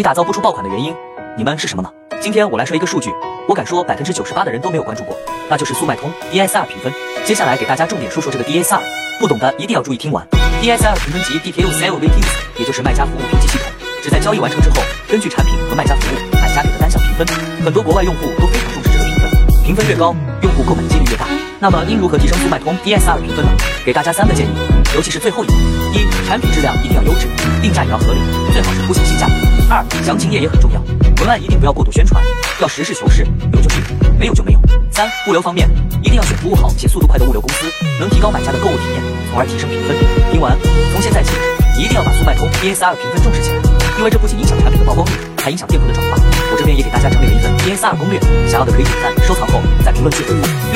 你打造不出爆款的原因，你们是什么呢？今天我来说一个数据，我敢说百分之九十八的人都没有关注过，那就是速卖通 DSR 评分。接下来给大家重点说说这个 DSR，不懂的一定要注意听完。DSR 评分级 Detail Sale Ratings，也就是卖家服务评级系统，只在交易完成之后，根据产品和卖家服务，买家给的单项评分。很多国外用户都非常重视这个评分，评分越高，用户购买几率越大。那么应如何提升速卖通 DSR 评分呢？给大家三个建议，尤其是最后一个：一、产品质量一定要优质，定价也要合理，最好是凸显性价比；详情页也很重要，文案一定不要过度宣传，要实事求是，有就是有，没有就没有；三、物流方面一定要选服务好且速度快的物流公司，能提高买家的购物体验，从而提升评分。听完，从现在起，一定要把速卖通 DSR 评分重视起来，因为这不仅影响产品的曝光率，还影响店铺的转化。我这边也给大家整理了一份 DSR 攻略，想要的可以点赞收藏后，在评论区回复。